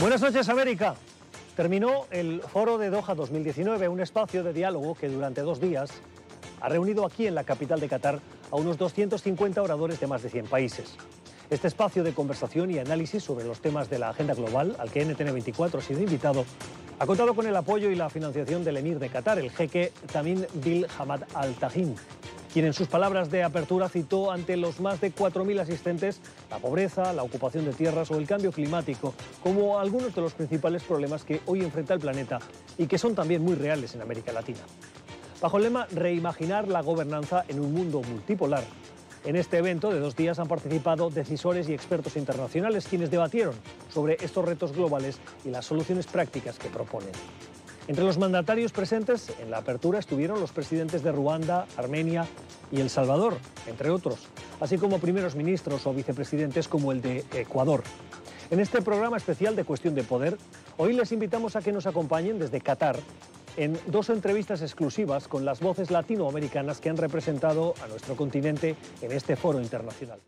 Buenas noches, América. Terminó el Foro de Doha 2019, un espacio de diálogo que durante dos días ha reunido aquí en la capital de Qatar a unos 250 oradores de más de 100 países. Este espacio de conversación y análisis sobre los temas de la agenda global, al que NTN24 ha sido invitado, ha contado con el apoyo y la financiación del emir de Qatar, el jeque Tamim Bil Hamad Al Tahin, quien en sus palabras de apertura citó ante los más de 4.000 asistentes la pobreza, la ocupación de tierras o el cambio climático como algunos de los principales problemas que hoy enfrenta el planeta y que son también muy reales en América Latina. Bajo el lema Reimaginar la gobernanza en un mundo multipolar, en este evento de dos días han participado decisores y expertos internacionales quienes debatieron sobre estos retos globales y las soluciones prácticas que proponen. Entre los mandatarios presentes en la apertura estuvieron los presidentes de Ruanda, Armenia y El Salvador, entre otros, así como primeros ministros o vicepresidentes como el de Ecuador. En este programa especial de Cuestión de Poder, hoy les invitamos a que nos acompañen desde Qatar en dos entrevistas exclusivas con las voces latinoamericanas que han representado a nuestro continente en este foro internacional.